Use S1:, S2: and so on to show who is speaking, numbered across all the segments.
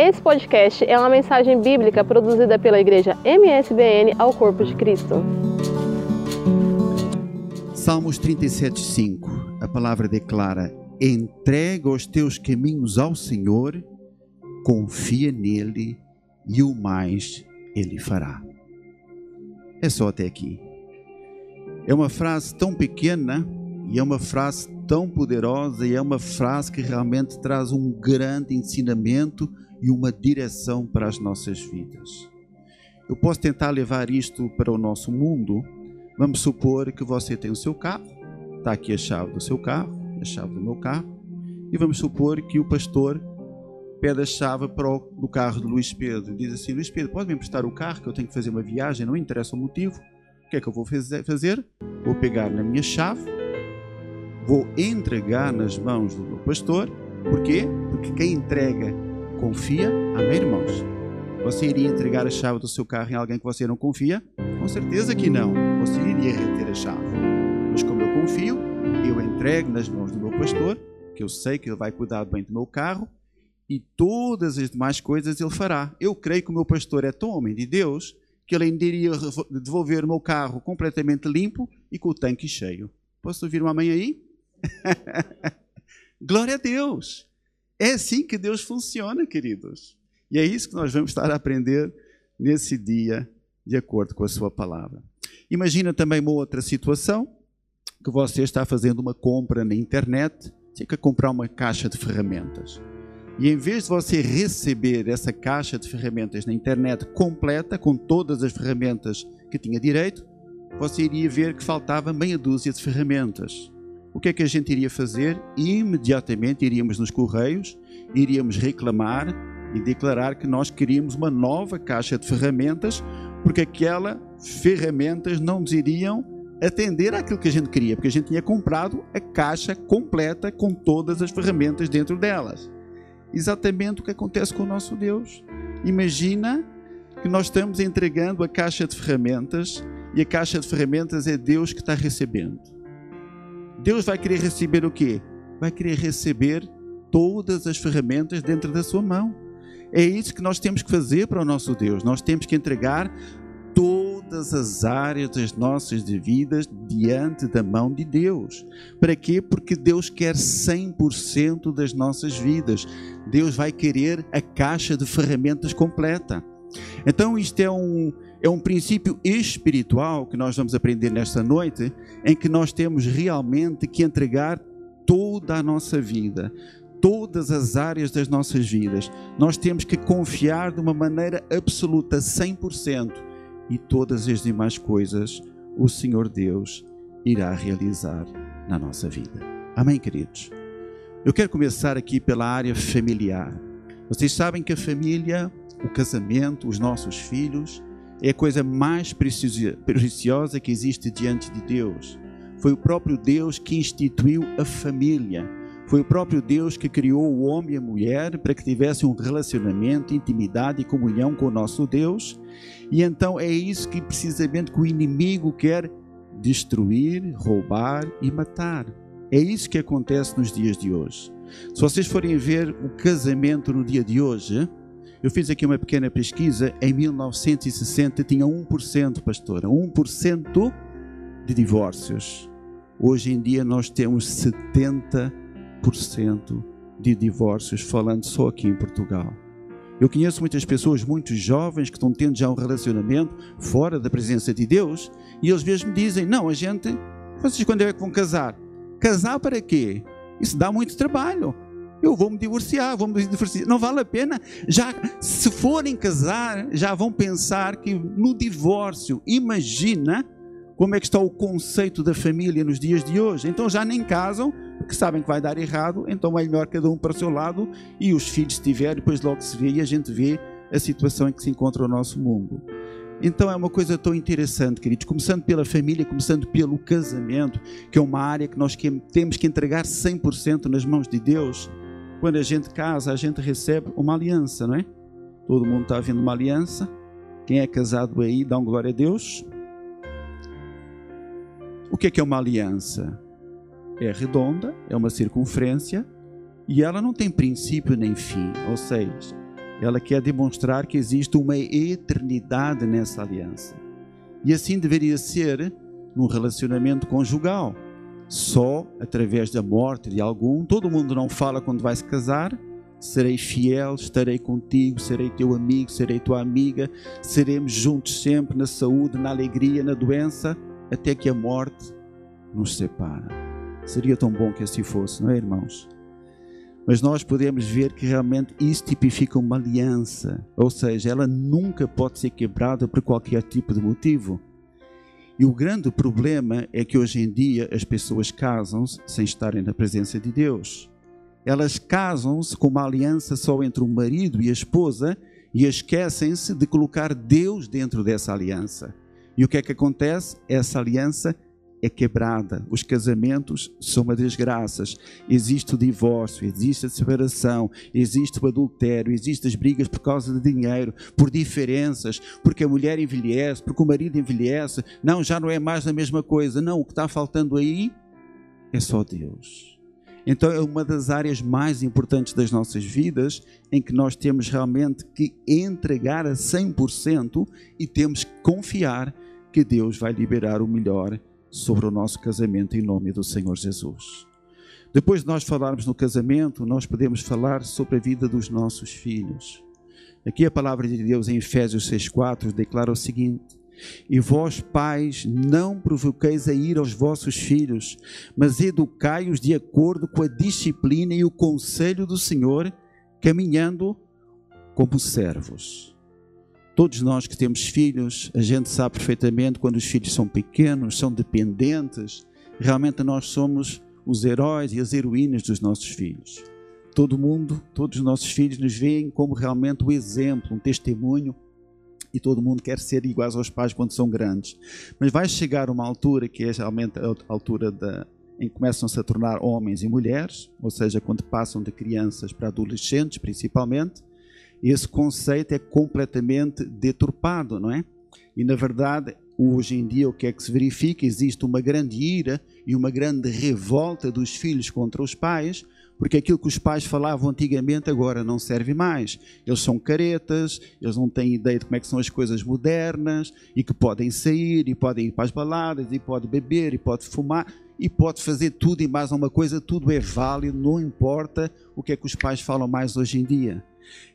S1: Esse podcast é uma mensagem bíblica produzida pela igreja MSBN ao Corpo de Cristo.
S2: Salmos 37:5. A palavra declara: Entrega os teus caminhos ao Senhor, confia nele e o mais ele fará. É só até aqui. É uma frase tão pequena e é uma frase tão poderosa e é uma frase que realmente traz um grande ensinamento e uma direção para as nossas vidas. Eu posso tentar levar isto para o nosso mundo. Vamos supor que você tem o seu carro, está aqui a chave do seu carro, a chave do meu carro, e vamos supor que o pastor pede a chave para o, do carro de Luís Pedro. Diz assim: Luís Pedro, pode me emprestar o carro que eu tenho que fazer uma viagem, não interessa o motivo. O que é que eu vou fazer? Vou pegar na minha chave, vou entregar nas mãos do meu pastor. Porquê? Porque quem entrega confia. Amém, irmãos? Você iria entregar a chave do seu carro em alguém que você não confia? Com certeza que não. Você iria reter a chave. Mas como eu confio, eu entrego nas mãos do meu pastor, que eu sei que ele vai cuidar bem do meu carro, e todas as demais coisas ele fará. Eu creio que o meu pastor é tão homem de Deus que ele ainda iria devolver o meu carro completamente limpo e com o tanque cheio. Posso ouvir uma mãe aí? Glória a Deus! É assim que Deus funciona, queridos. E é isso que nós vamos estar a aprender nesse dia, de acordo com a sua palavra. Imagina também uma outra situação, que você está fazendo uma compra na internet, você quer comprar uma caixa de ferramentas. E em vez de você receber essa caixa de ferramentas na internet completa, com todas as ferramentas que tinha direito, você iria ver que faltava meia dúzia de ferramentas. O que é que a gente iria fazer? Imediatamente iríamos nos correios, iríamos reclamar e declarar que nós queríamos uma nova caixa de ferramentas, porque aquela ferramentas não nos iriam atender àquilo que a gente queria, porque a gente tinha comprado a caixa completa com todas as ferramentas dentro delas exatamente o que acontece com o nosso Deus. Imagina que nós estamos entregando a caixa de ferramentas e a caixa de ferramentas é Deus que está recebendo. Deus vai querer receber o quê? Vai querer receber todas as ferramentas dentro da sua mão. É isso que nós temos que fazer para o nosso Deus. Nós temos que entregar todas as áreas das nossas vidas diante da mão de Deus. Para quê? Porque Deus quer 100% das nossas vidas. Deus vai querer a caixa de ferramentas completa. Então, isto é um, é um princípio espiritual que nós vamos aprender nesta noite, em que nós temos realmente que entregar toda a nossa vida, todas as áreas das nossas vidas. Nós temos que confiar de uma maneira absoluta, 100%, e todas as demais coisas o Senhor Deus irá realizar na nossa vida. Amém, queridos? Eu quero começar aqui pela área familiar. Vocês sabem que a família, o casamento, os nossos filhos, é a coisa mais preciosa que existe diante de Deus. Foi o próprio Deus que instituiu a família foi o próprio Deus que criou o homem e a mulher para que tivessem um relacionamento, intimidade e comunhão com o nosso Deus. E então é isso que precisamente que o inimigo quer destruir, roubar e matar. É isso que acontece nos dias de hoje. Se vocês forem ver o casamento no dia de hoje, eu fiz aqui uma pequena pesquisa, em 1960 tinha 1%, pastora, 1% de divórcios. Hoje em dia nós temos 70% de divórcios, falando só aqui em Portugal. Eu conheço muitas pessoas muito jovens que estão tendo já um relacionamento fora da presença de Deus e eles mesmos dizem: Não, a gente, vocês quando é que vão casar? Casar para quê? Isso dá muito trabalho. Eu vou me divorciar, vou me divorciar. Não vale a pena. Já se forem casar, já vão pensar que no divórcio, imagina como é que está o conceito da família nos dias de hoje. Então já nem casam, porque sabem que vai dar errado, então é melhor cada um para o seu lado e os filhos se tiver, depois logo se vê e a gente vê a situação em que se encontra o nosso mundo. Então é uma coisa tão interessante, queridos, começando pela família, começando pelo casamento, que é uma área que nós temos que entregar 100% nas mãos de Deus. Quando a gente casa, a gente recebe uma aliança, não é? Todo mundo está vendo uma aliança. Quem é casado aí, dá um glória a Deus. O que é, é uma aliança? É redonda, é uma circunferência e ela não tem princípio nem fim. Ou seja, ela quer demonstrar que existe uma eternidade nessa aliança. E assim deveria ser num relacionamento conjugal. Só através da morte de algum, todo mundo não fala quando vai se casar. Serei fiel, estarei contigo, serei teu amigo, serei tua amiga, seremos juntos sempre na saúde, na alegria, na doença, até que a morte nos separa. Seria tão bom que assim fosse, não é, irmãos? Mas nós podemos ver que realmente isso tipifica uma aliança, ou seja, ela nunca pode ser quebrada por qualquer tipo de motivo. E o grande problema é que hoje em dia as pessoas casam-se sem estarem na presença de Deus. Elas casam-se com uma aliança só entre o marido e a esposa e esquecem-se de colocar Deus dentro dessa aliança. E o que é que acontece? Essa aliança é quebrada. Os casamentos são uma desgraça. Existe o divórcio, existe a separação, existe o adultério, existem as brigas por causa de dinheiro, por diferenças, porque a mulher envelhece, porque o marido envelhece. Não, já não é mais a mesma coisa. Não, o que está faltando aí é só Deus. Então é uma das áreas mais importantes das nossas vidas em que nós temos realmente que entregar a 100% e temos que confiar que Deus vai liberar o melhor sobre o nosso casamento em nome do Senhor Jesus. Depois de nós falarmos no casamento, nós podemos falar sobre a vida dos nossos filhos. Aqui a palavra de Deus em Efésios 6,4 declara o seguinte: E vós, pais, não provoqueis a ir aos vossos filhos, mas educai-os de acordo com a disciplina e o conselho do Senhor, caminhando como servos. Todos nós que temos filhos, a gente sabe perfeitamente quando os filhos são pequenos, são dependentes, realmente nós somos os heróis e as heroínas dos nossos filhos. Todo mundo, todos os nossos filhos nos veem como realmente o um exemplo, um testemunho e todo mundo quer ser iguais aos pais quando são grandes. Mas vai chegar uma altura que é realmente a altura da, em que começam-se a tornar homens e mulheres, ou seja, quando passam de crianças para adolescentes principalmente, esse conceito é completamente deturpado, não é? E na verdade, hoje em dia, o que é que se verifica? Existe uma grande ira e uma grande revolta dos filhos contra os pais, porque aquilo que os pais falavam antigamente agora não serve mais. Eles são caretas, eles não têm ideia de como é que são as coisas modernas e que podem sair e podem ir para as baladas e pode beber e pode fumar e pode fazer tudo e mais uma coisa, tudo é válido, não importa o que é que os pais falam mais hoje em dia.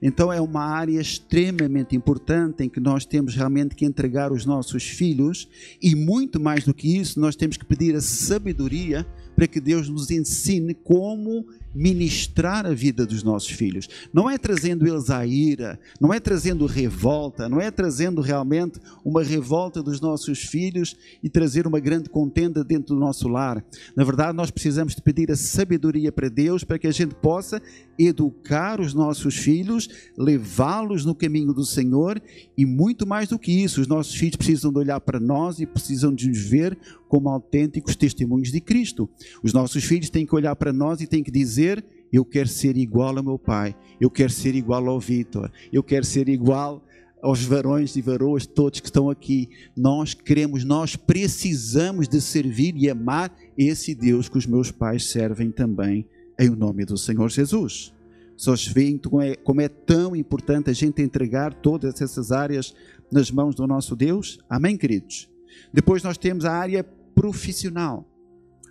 S2: Então é uma área extremamente importante em que nós temos realmente que entregar os nossos filhos e muito mais do que isso, nós temos que pedir a sabedoria para que Deus nos ensine como ministrar a vida dos nossos filhos. Não é trazendo eles à ira, não é trazendo revolta, não é trazendo realmente uma revolta dos nossos filhos e trazer uma grande contenda dentro do nosso lar. Na verdade, nós precisamos de pedir a sabedoria para Deus para que a gente possa educar os nossos filhos, levá-los no caminho do Senhor e muito mais do que isso, os nossos filhos precisam de olhar para nós e precisam de nos ver como autênticos testemunhos de Cristo. Os nossos filhos têm que olhar para nós e têm que dizer: Eu quero ser igual ao meu pai, eu quero ser igual ao Vitor, eu quero ser igual aos varões e varoas todos que estão aqui. Nós queremos, nós precisamos de servir e amar esse Deus que os meus pais servem também, em nome do Senhor Jesus. Só veem como é, como é tão importante a gente entregar todas essas áreas nas mãos do nosso Deus? Amém, queridos? Depois nós temos a área profissional.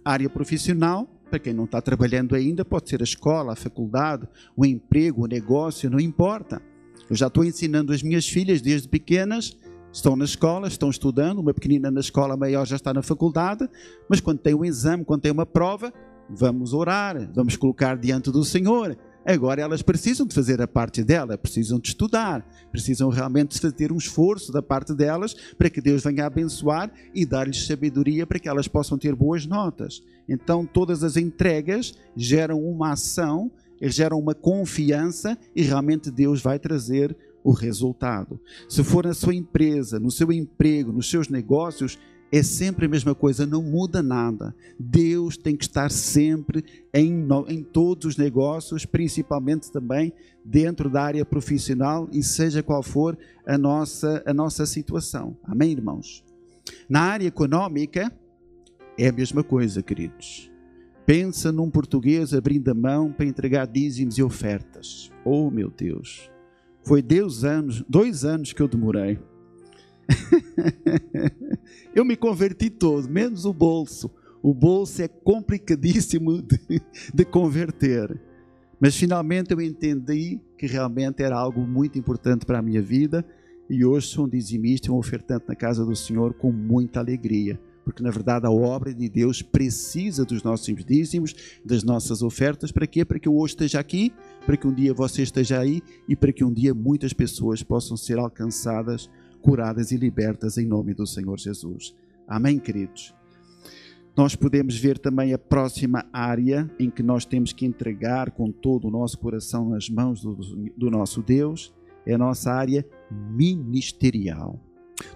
S2: A área profissional, para quem não está trabalhando ainda, pode ser a escola, a faculdade, o emprego, o negócio, não importa. Eu já estou ensinando as minhas filhas desde pequenas, estão na escola, estão estudando, uma pequenina na escola, a maior já está na faculdade, mas quando tem um exame, quando tem uma prova, vamos orar, vamos colocar diante do Senhor Agora elas precisam de fazer a parte dela, precisam de estudar, precisam realmente ter um esforço da parte delas para que Deus venha abençoar e dar-lhes sabedoria para que elas possam ter boas notas. Então todas as entregas geram uma ação, geram uma confiança e realmente Deus vai trazer o resultado. Se for na sua empresa, no seu emprego, nos seus negócios, é sempre a mesma coisa, não muda nada. Deus tem que estar sempre em, em todos os negócios, principalmente também dentro da área profissional e seja qual for a nossa, a nossa situação. Amém, irmãos? Na área econômica, é a mesma coisa, queridos. Pensa num português abrindo a mão para entregar dízimos e ofertas. Oh, meu Deus! Foi dois anos, dois anos que eu demorei. eu me converti todo, menos o bolso. O bolso é complicadíssimo de, de converter. Mas finalmente eu entendi que realmente era algo muito importante para a minha vida e hoje sou um dizimista e um ofertante na casa do Senhor com muita alegria. Porque na verdade a obra de Deus precisa dos nossos dízimos, das nossas ofertas. Para quê? Para que eu hoje esteja aqui, para que um dia você esteja aí e para que um dia muitas pessoas possam ser alcançadas, curadas e libertas em nome do Senhor Jesus. Amém, queridos? Nós podemos ver também a próxima área em que nós temos que entregar com todo o nosso coração nas mãos do, do nosso Deus, é a nossa área ministerial.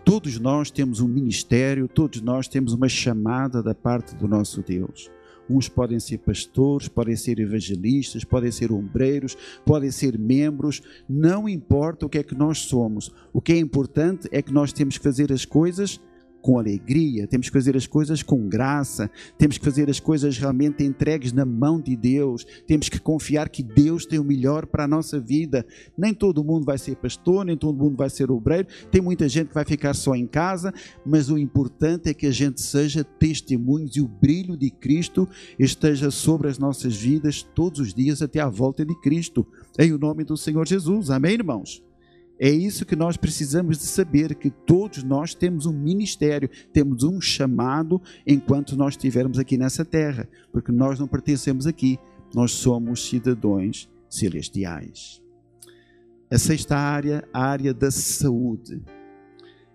S2: Todos nós temos um ministério, todos nós temos uma chamada da parte do nosso Deus. Uns podem ser pastores, podem ser evangelistas, podem ser ombreiros, podem ser membros, não importa o que é que nós somos. O que é importante é que nós temos que fazer as coisas com alegria, temos que fazer as coisas com graça, temos que fazer as coisas realmente entregues na mão de Deus, temos que confiar que Deus tem o melhor para a nossa vida. Nem todo mundo vai ser pastor, nem todo mundo vai ser obreiro, tem muita gente que vai ficar só em casa, mas o importante é que a gente seja testemunhos e o brilho de Cristo esteja sobre as nossas vidas todos os dias até a volta de Cristo. Em o nome do Senhor Jesus. Amém, irmãos? É isso que nós precisamos de saber, que todos nós temos um ministério, temos um chamado enquanto nós estivermos aqui nessa terra, porque nós não pertencemos aqui, nós somos cidadãos celestiais. A sexta área, a área da saúde.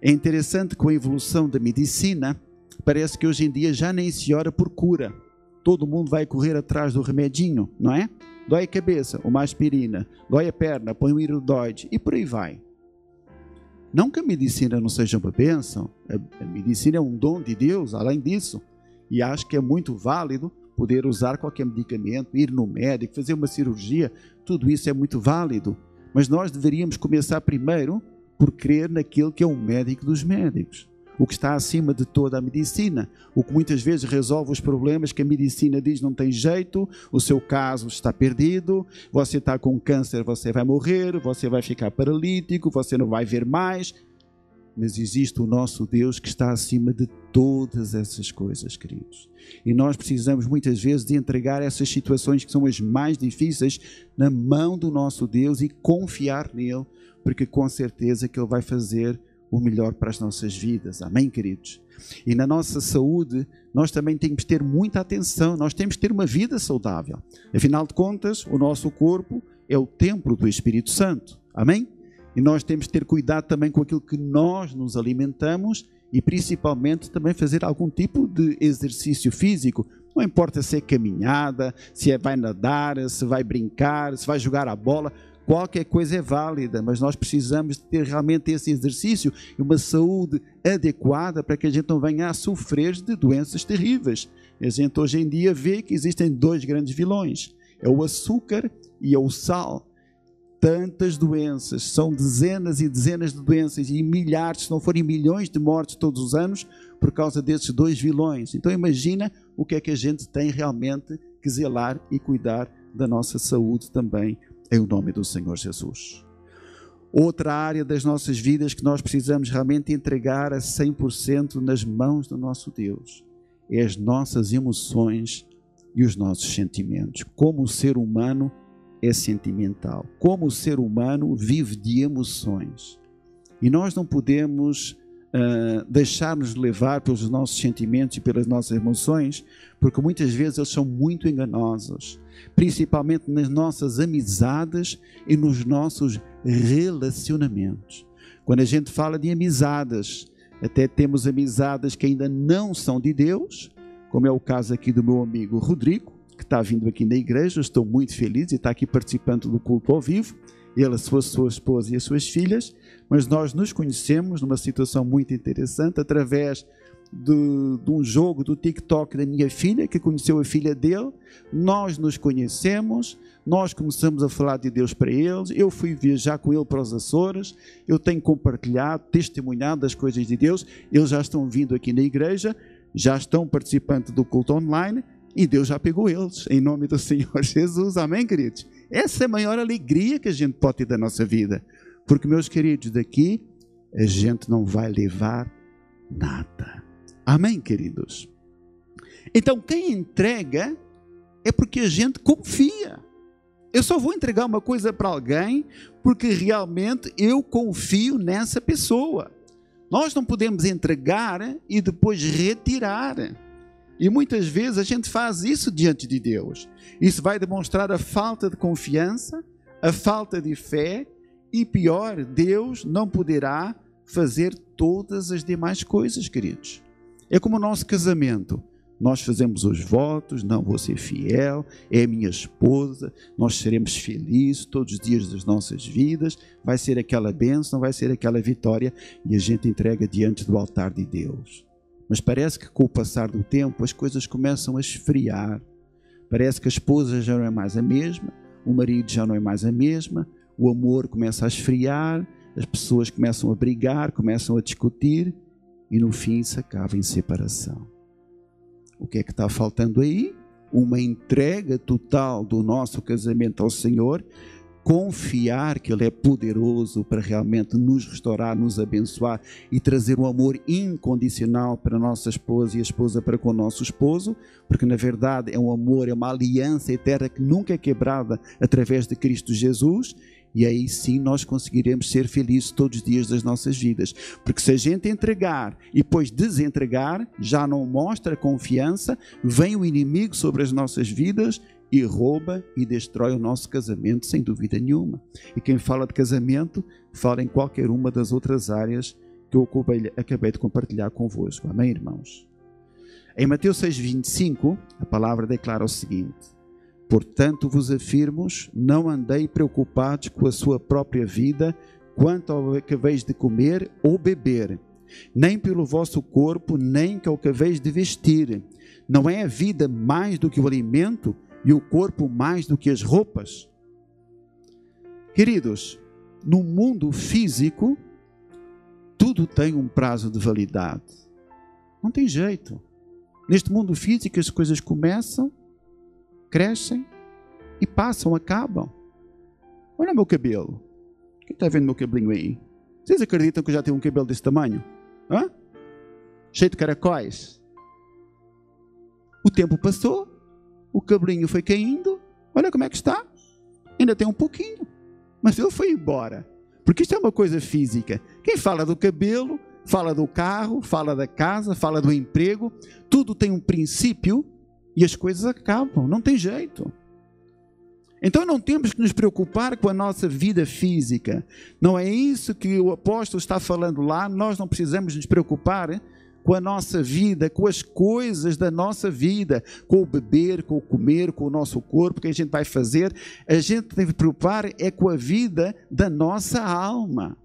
S2: É interessante com a evolução da medicina, parece que hoje em dia já nem se ora por cura. Todo mundo vai correr atrás do remedinho, não é? Dói a cabeça, uma aspirina. Dói a perna, põe um iridoide. E por aí vai. Não que a medicina não seja uma bênção. A medicina é um dom de Deus, além disso. E acho que é muito válido poder usar qualquer medicamento, ir no médico, fazer uma cirurgia. Tudo isso é muito válido. Mas nós deveríamos começar primeiro por crer naquele que é o médico dos médicos o que está acima de toda a medicina, o que muitas vezes resolve os problemas que a medicina diz não tem jeito, o seu caso está perdido, você está com câncer, você vai morrer, você vai ficar paralítico, você não vai ver mais. Mas existe o nosso Deus que está acima de todas essas coisas, queridos. E nós precisamos muitas vezes de entregar essas situações que são as mais difíceis na mão do nosso Deus e confiar nele, porque com certeza que ele vai fazer o melhor para as nossas vidas. Amém, queridos? E na nossa saúde, nós também temos que ter muita atenção, nós temos que ter uma vida saudável. Afinal de contas, o nosso corpo é o templo do Espírito Santo. Amém? E nós temos que ter cuidado também com aquilo que nós nos alimentamos e principalmente também fazer algum tipo de exercício físico. Não importa se é caminhada, se é vai nadar, se vai brincar, se vai jogar a bola Qualquer coisa é válida, mas nós precisamos ter realmente esse exercício e uma saúde adequada para que a gente não venha a sofrer de doenças terríveis. A gente hoje em dia vê que existem dois grandes vilões: é o açúcar e é o sal. Tantas doenças, são dezenas e dezenas de doenças e milhares, se não forem milhões de mortes todos os anos por causa desses dois vilões. Então imagina o que é que a gente tem realmente que zelar e cuidar da nossa saúde também em nome do Senhor Jesus. Outra área das nossas vidas que nós precisamos realmente entregar a 100% nas mãos do nosso Deus é as nossas emoções e os nossos sentimentos. Como o ser humano é sentimental, como o ser humano vive de emoções. E nós não podemos uh, deixar-nos levar pelos nossos sentimentos e pelas nossas emoções, porque muitas vezes eles são muito enganosos, principalmente nas nossas amizades e nos nossos relacionamentos. Quando a gente fala de amizades, até temos amizades que ainda não são de Deus, como é o caso aqui do meu amigo Rodrigo, que está vindo aqui na igreja, estou muito feliz e está aqui participando do culto ao vivo ele, a sua, sua esposa e as suas filhas, mas nós nos conhecemos numa situação muito interessante através de, de, um jogo do TikTok da minha filha, que conheceu a filha dele. Nós nos conhecemos, nós começamos a falar de Deus para eles. Eu fui viajar com ele para os Açores, eu tenho compartilhado, testemunhado das coisas de Deus. Eles já estão vindo aqui na igreja, já estão participando do culto online E Deus já pegou eles, em nome do Senhor Jesus. Amém, queridos? Essa é a maior alegria que a gente pode ter da nossa vida. Porque, meus queridos, daqui a gente não vai levar nada. Amém, queridos? Então, quem entrega é porque a gente confia. Eu só vou entregar uma coisa para alguém porque realmente eu confio nessa pessoa. Nós não podemos entregar e depois retirar. E muitas vezes a gente faz isso diante de Deus. Isso vai demonstrar a falta de confiança, a falta de fé e pior, Deus não poderá fazer todas as demais coisas, queridos. É como o nosso casamento. Nós fazemos os votos, não vou ser fiel, é minha esposa, nós seremos felizes todos os dias das nossas vidas, vai ser aquela bênção, vai ser aquela vitória e a gente entrega diante do altar de Deus. Mas parece que com o passar do tempo as coisas começam a esfriar. Parece que a esposa já não é mais a mesma, o marido já não é mais a mesma, o amor começa a esfriar, as pessoas começam a brigar, começam a discutir e no fim isso acaba em separação. O que é que está faltando aí? Uma entrega total do nosso casamento ao Senhor, confiar que Ele é poderoso para realmente nos restaurar, nos abençoar e trazer um amor incondicional para a nossa esposa e a esposa para com o nosso esposo, porque na verdade é um amor, é uma aliança eterna que nunca é quebrada através de Cristo Jesus e aí sim nós conseguiremos ser felizes todos os dias das nossas vidas. Porque se a gente entregar e depois desentregar, já não mostra confiança, vem o inimigo sobre as nossas vidas e rouba e destrói o nosso casamento, sem dúvida nenhuma. E quem fala de casamento, fala em qualquer uma das outras áreas que eu acabei de compartilhar convosco. Amém, irmãos? Em Mateus 6,25, a palavra declara o seguinte Portanto, vos afirmo, não andei preocupados com a sua própria vida, quanto ao que haveis de comer ou beber, nem pelo vosso corpo, nem ao que haveis de vestir. Não é a vida mais do que o alimento e o corpo mais do que as roupas? Queridos, no mundo físico, tudo tem um prazo de validade. Não tem jeito. Neste mundo físico, as coisas começam crescem e passam, acabam. Olha o meu cabelo. Quem está vendo meu cabelinho aí? Vocês acreditam que eu já tenho um cabelo desse tamanho? Hã? Cheio de caracóis. O tempo passou, o cabelinho foi caindo. Olha como é que está. Ainda tem um pouquinho. Mas ele foi embora. Porque isto é uma coisa física. Quem fala do cabelo, fala do carro, fala da casa, fala do emprego. Tudo tem um princípio e as coisas acabam, não tem jeito. Então não temos que nos preocupar com a nossa vida física. Não é isso que o apóstolo está falando lá. Nós não precisamos nos preocupar com a nossa vida, com as coisas da nossa vida, com o beber, com o comer, com o nosso corpo, que a gente vai fazer. A gente tem que preocupar é com a vida da nossa alma.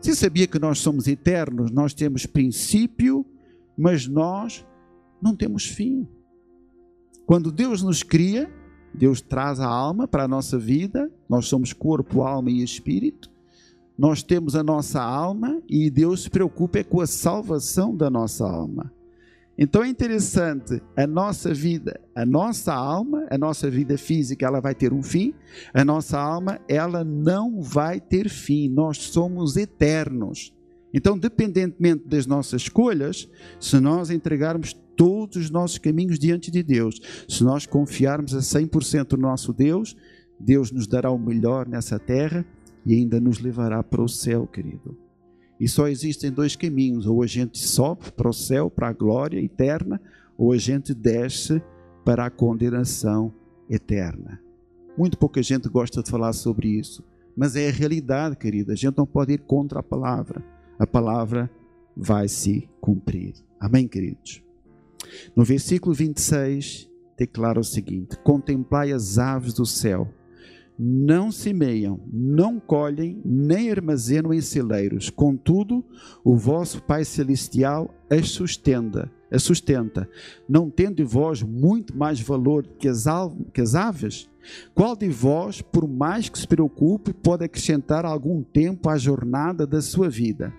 S2: Você sabia que nós somos eternos? Nós temos princípio, mas nós não temos fim. Quando Deus nos cria, Deus traz a alma para a nossa vida, nós somos corpo, alma e espírito. Nós temos a nossa alma e Deus se preocupa é com a salvação da nossa alma. Então é interessante, a nossa vida, a nossa alma, a nossa vida física, ela vai ter um fim, a nossa alma, ela não vai ter fim. Nós somos eternos. Então, dependentemente das nossas escolhas, se nós entregarmos todos os nossos caminhos diante de Deus, se nós confiarmos a 100% no nosso Deus, Deus nos dará o melhor nessa terra e ainda nos levará para o céu, querido. E só existem dois caminhos: ou a gente sobe para o céu, para a glória eterna, ou a gente desce para a condenação eterna. Muito pouca gente gosta de falar sobre isso, mas é a realidade, querida. A gente não pode ir contra a palavra a palavra vai se cumprir. Amém, queridos? No versículo 26, declara o seguinte: Contemplai as aves do céu, não semeiam, não colhem, nem armazenam em celeiros, contudo, o vosso Pai Celestial as sustenta. As sustenta, não tendo vós muito mais valor que as, que as aves? Qual de vós, por mais que se preocupe, pode acrescentar algum tempo à jornada da sua vida?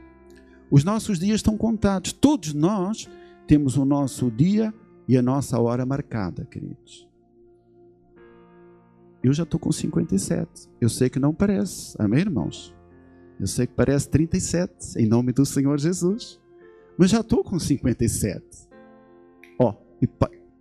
S2: Os nossos dias estão contados. Todos nós temos o nosso dia e a nossa hora marcada, queridos. Eu já estou com 57. Eu sei que não parece. Amém, irmãos? Eu sei que parece 37, em nome do Senhor Jesus. Mas já estou com 57. Ó, e,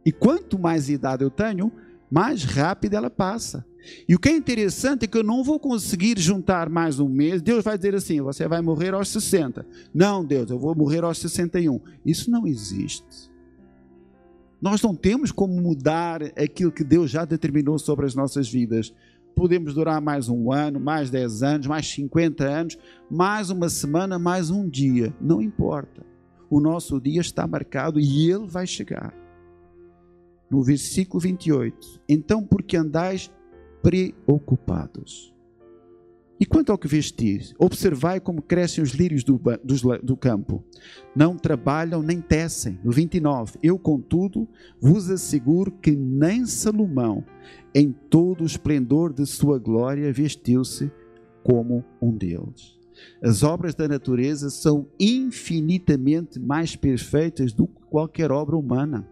S2: e quanto mais idade eu tenho, mais rápido ela passa. E o que é interessante é que eu não vou conseguir juntar mais um mês. Deus vai dizer assim: você vai morrer aos 60. Não, Deus, eu vou morrer aos 61. Isso não existe. Nós não temos como mudar aquilo que Deus já determinou sobre as nossas vidas. Podemos durar mais um ano, mais 10 anos, mais 50 anos, mais uma semana, mais um dia. Não importa. O nosso dia está marcado e ele vai chegar. No versículo 28. Então, porque andais preocupados. E quanto ao que vestir, observai como crescem os lírios do, do, do, campo. Não trabalham nem tecem. No 29. Eu, contudo, vos asseguro que nem Salomão, em todo o esplendor de sua glória, vestiu-se como um deles. As obras da natureza são infinitamente mais perfeitas do que qualquer obra humana.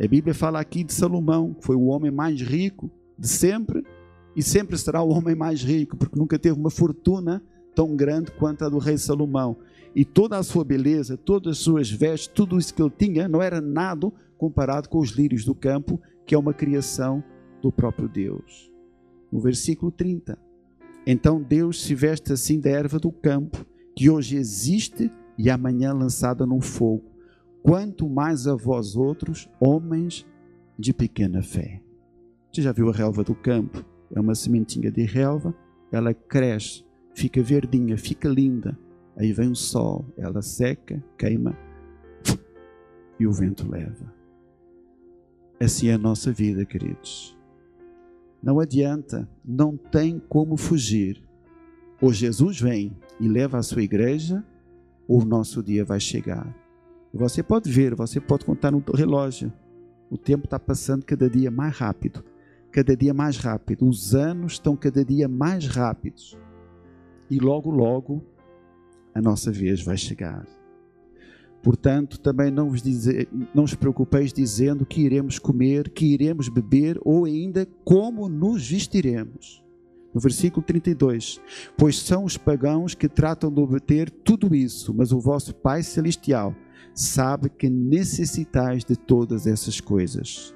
S2: A Bíblia fala aqui de Salomão, que foi o homem mais rico de sempre e sempre será o homem mais rico, porque nunca teve uma fortuna tão grande quanto a do rei Salomão. E toda a sua beleza, todas as suas vestes, tudo isso que ele tinha, não era nada comparado com os lírios do campo, que é uma criação do próprio Deus. No versículo 30. Então Deus se veste assim da erva do campo, que hoje existe e amanhã lançada no fogo. Quanto mais a vós outros, homens de pequena fé. Você já viu a relva do campo? é uma sementinha de relva, ela cresce, fica verdinha, fica linda. Aí vem o sol, ela seca, queima e o vento leva. Assim é a nossa vida, queridos. Não adianta, não tem como fugir. Ou Jesus vem e leva a sua igreja, ou o nosso dia vai chegar. Você pode ver, você pode contar no relógio. O tempo está passando cada dia mais rápido cada dia mais rápido, os anos estão cada dia mais rápidos e logo, logo a nossa vez vai chegar. Portanto, também não vos, dize, não vos preocupeis dizendo que iremos comer, que iremos beber ou ainda como nos vestiremos. No versículo 32: Pois são os pagãos que tratam de obter tudo isso, mas o vosso Pai Celestial sabe que necessitais de todas essas coisas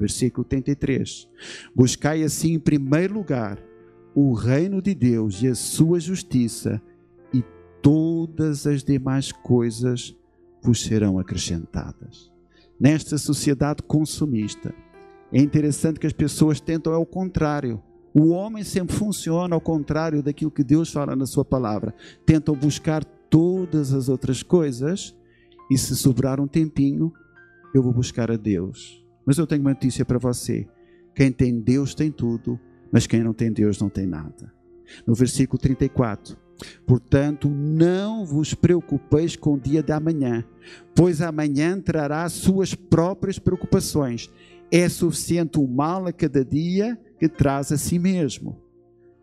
S2: versículo 33. Buscai assim em primeiro lugar o reino de Deus e a sua justiça, e todas as demais coisas vos serão acrescentadas. Nesta sociedade consumista, é interessante que as pessoas tentam ao contrário. O homem sempre funciona ao contrário daquilo que Deus fala na sua palavra. Tentam buscar todas as outras coisas e se sobrar um tempinho, eu vou buscar a Deus mas eu tenho uma notícia para você: quem tem Deus tem tudo, mas quem não tem Deus não tem nada. No versículo 34. Portanto, não vos preocupeis com o dia da manhã, pois amanhã trará suas próprias preocupações. É suficiente o mal a cada dia que traz a si mesmo.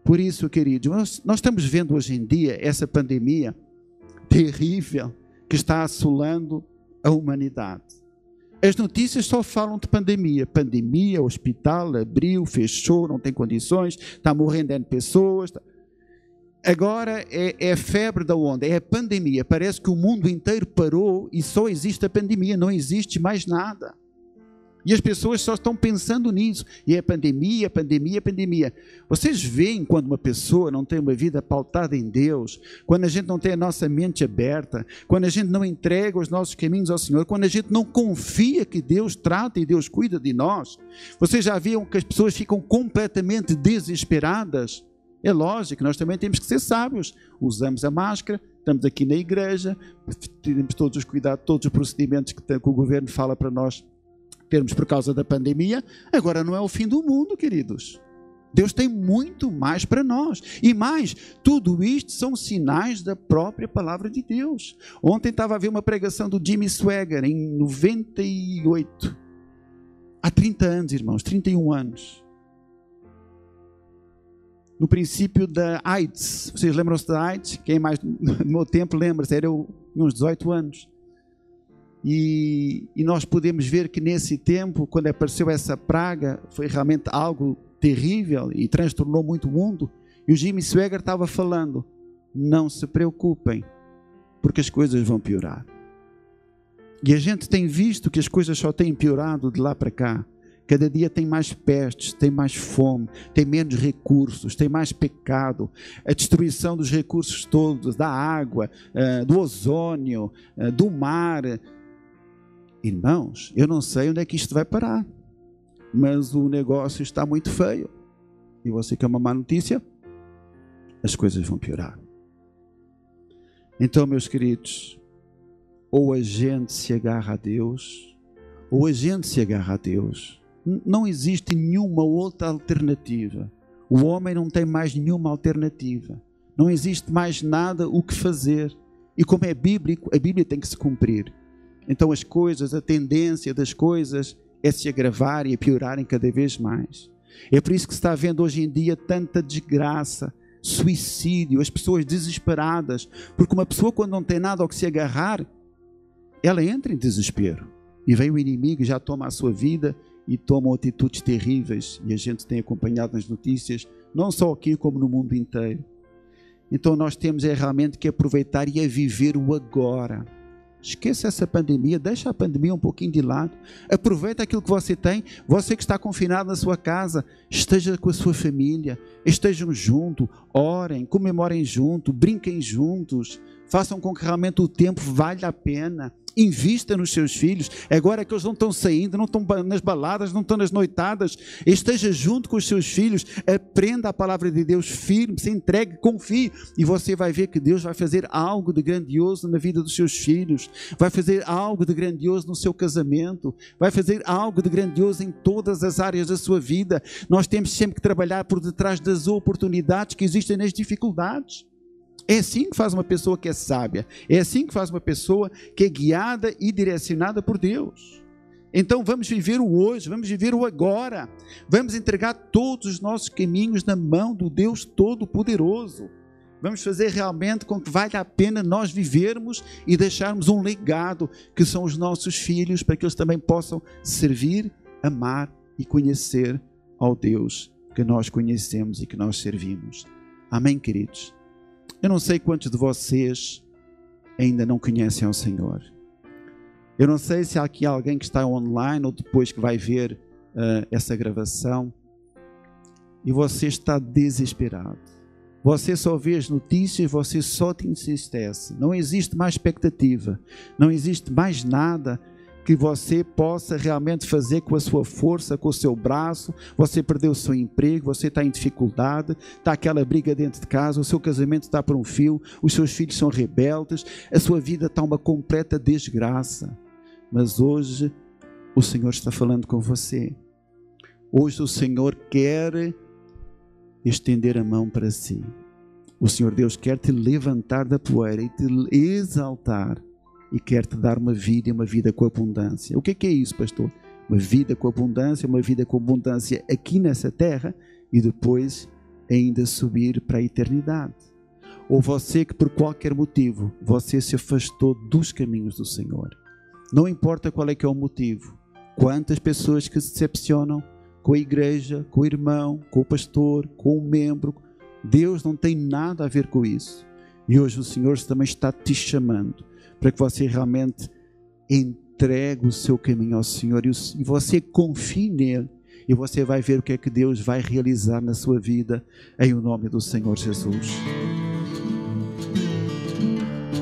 S2: Por isso, queridos, nós, nós estamos vendo hoje em dia essa pandemia terrível que está assolando a humanidade. As notícias só falam de pandemia. Pandemia, hospital, abriu, fechou, não tem condições, está morrendo N pessoas. Tá... Agora é, é febre da onda, é a pandemia. Parece que o mundo inteiro parou e só existe a pandemia, não existe mais nada. E as pessoas só estão pensando nisso. E é pandemia, pandemia, pandemia. Vocês veem quando uma pessoa não tem uma vida pautada em Deus, quando a gente não tem a nossa mente aberta, quando a gente não entrega os nossos caminhos ao Senhor, quando a gente não confia que Deus trata e Deus cuida de nós. Vocês já viram que as pessoas ficam completamente desesperadas? É lógico, nós também temos que ser sábios. Usamos a máscara, estamos aqui na igreja, temos todos os cuidados, todos os procedimentos que, o governo fala para nós termos por causa da pandemia, agora não é o fim do mundo, queridos. Deus tem muito mais para nós. E mais, tudo isto são sinais da própria palavra de Deus. Ontem estava a ver uma pregação do Jimmy Swagger, em 98. Há 30 anos, irmãos, 31 anos. No princípio da AIDS. Vocês lembram-se da AIDS? Quem mais no meu tempo lembra-se? Era eu, uns 18 anos. E, e, nós podemos ver que nesse tempo, quando apareceu essa praga, foi realmente algo terrível e transtornou muito o mundo. E o Jimmy Swagger estava falando: não se preocupem, porque as coisas vão piorar. E a gente tem visto que as coisas só têm piorado de lá para cá. Cada dia tem mais pestes, tem mais fome, tem menos recursos, tem mais pecado, a destruição dos recursos todos, da água, eh, do ozônio, eh, do mar. Irmãos, eu não sei onde é que isto vai parar, mas o negócio está muito feio. E você quer uma má notícia? As coisas vão piorar. Então, meus queridos, ou a gente se agarra a Deus, ou a gente se agarra a Deus. Não existe nenhuma outra alternativa. O homem não tem mais nenhuma alternativa. Não existe mais nada o que fazer. E como é bíblico, a Bíblia tem que se cumprir. Então as coisas, a tendência das coisas é se agravarem e piorarem cada vez mais. É por isso que se está vendo hoje em dia tanta desgraça, suicídio, as pessoas desesperadas, porque uma pessoa quando não tem nada ao que se agarrar, ela entra em desespero. E vem o inimigo e já toma a sua vida e tomam atitudes terríveis. E a gente tem acompanhado nas notícias, não só aqui, como no mundo inteiro. Então nós temos é realmente que aproveitar e é viver o agora. Esqueça essa pandemia, deixa a pandemia um pouquinho de lado. Aproveita aquilo que você tem. Você que está confinado na sua casa, esteja com a sua família, estejam juntos, orem, comemorem juntos, brinquem juntos, façam com que realmente o tempo valha a pena invista nos seus filhos. Agora que eles não estão saindo, não estão nas baladas, não estão nas noitadas, esteja junto com os seus filhos, aprenda a palavra de Deus firme, se entregue, confie, e você vai ver que Deus vai fazer algo de grandioso na vida dos seus filhos, vai fazer algo de grandioso no seu casamento, vai fazer algo de grandioso em todas as áreas da sua vida. Nós temos sempre que trabalhar por detrás das oportunidades que existem nas dificuldades. É assim que faz uma pessoa que é sábia. É assim que faz uma pessoa que é guiada e direcionada por Deus. Então vamos viver o hoje, vamos viver o agora. Vamos entregar todos os nossos caminhos na mão do Deus Todo-Poderoso. Vamos fazer realmente com que valha a pena nós vivermos e deixarmos um legado que são os nossos filhos, para que eles também possam servir, amar e conhecer ao Deus que nós conhecemos e que nós servimos. Amém, queridos? Eu não sei quantos de vocês ainda não conhecem ao Senhor. Eu não sei se há aqui alguém que está online ou depois que vai ver uh, essa gravação e você está desesperado. Você só vê as notícias, você só te entristece. Não existe mais expectativa, não existe mais nada que você possa realmente fazer com a sua força, com o seu braço. Você perdeu o seu emprego, você está em dificuldade, está aquela briga dentro de casa, o seu casamento está por um fio, os seus filhos são rebeldes, a sua vida está uma completa desgraça. Mas hoje o Senhor está falando com você. Hoje o Senhor quer estender a mão para si. O Senhor Deus quer te levantar da poeira e te exaltar e quer te dar uma vida e uma vida com abundância. O que é, que é isso, pastor? Uma vida com abundância, uma vida com abundância aqui nessa terra e depois ainda subir para a eternidade. Ou você que por qualquer motivo você se afastou dos caminhos do Senhor. Não importa qual é que é o motivo. Quantas pessoas que se decepcionam com a igreja, com o irmão, com o pastor, com o membro. Deus não tem nada a ver com isso. E hoje o Senhor também está te chamando para que você realmente entregue o seu caminho ao Senhor e você confie nele. E você vai ver o que é que Deus vai realizar na sua vida, em o nome do Senhor Jesus.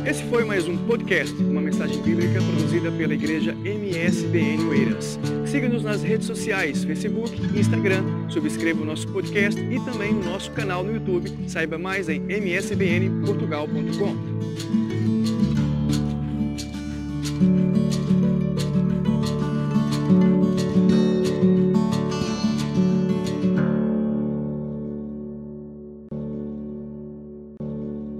S3: Esse foi mais um podcast, uma mensagem bíblica produzida pela igreja MSBN Oeiras. Siga-nos nas redes sociais, Facebook e Instagram. Subscreva o nosso podcast e também o nosso canal no YouTube. Saiba mais em msbnportugal.com. Thank you.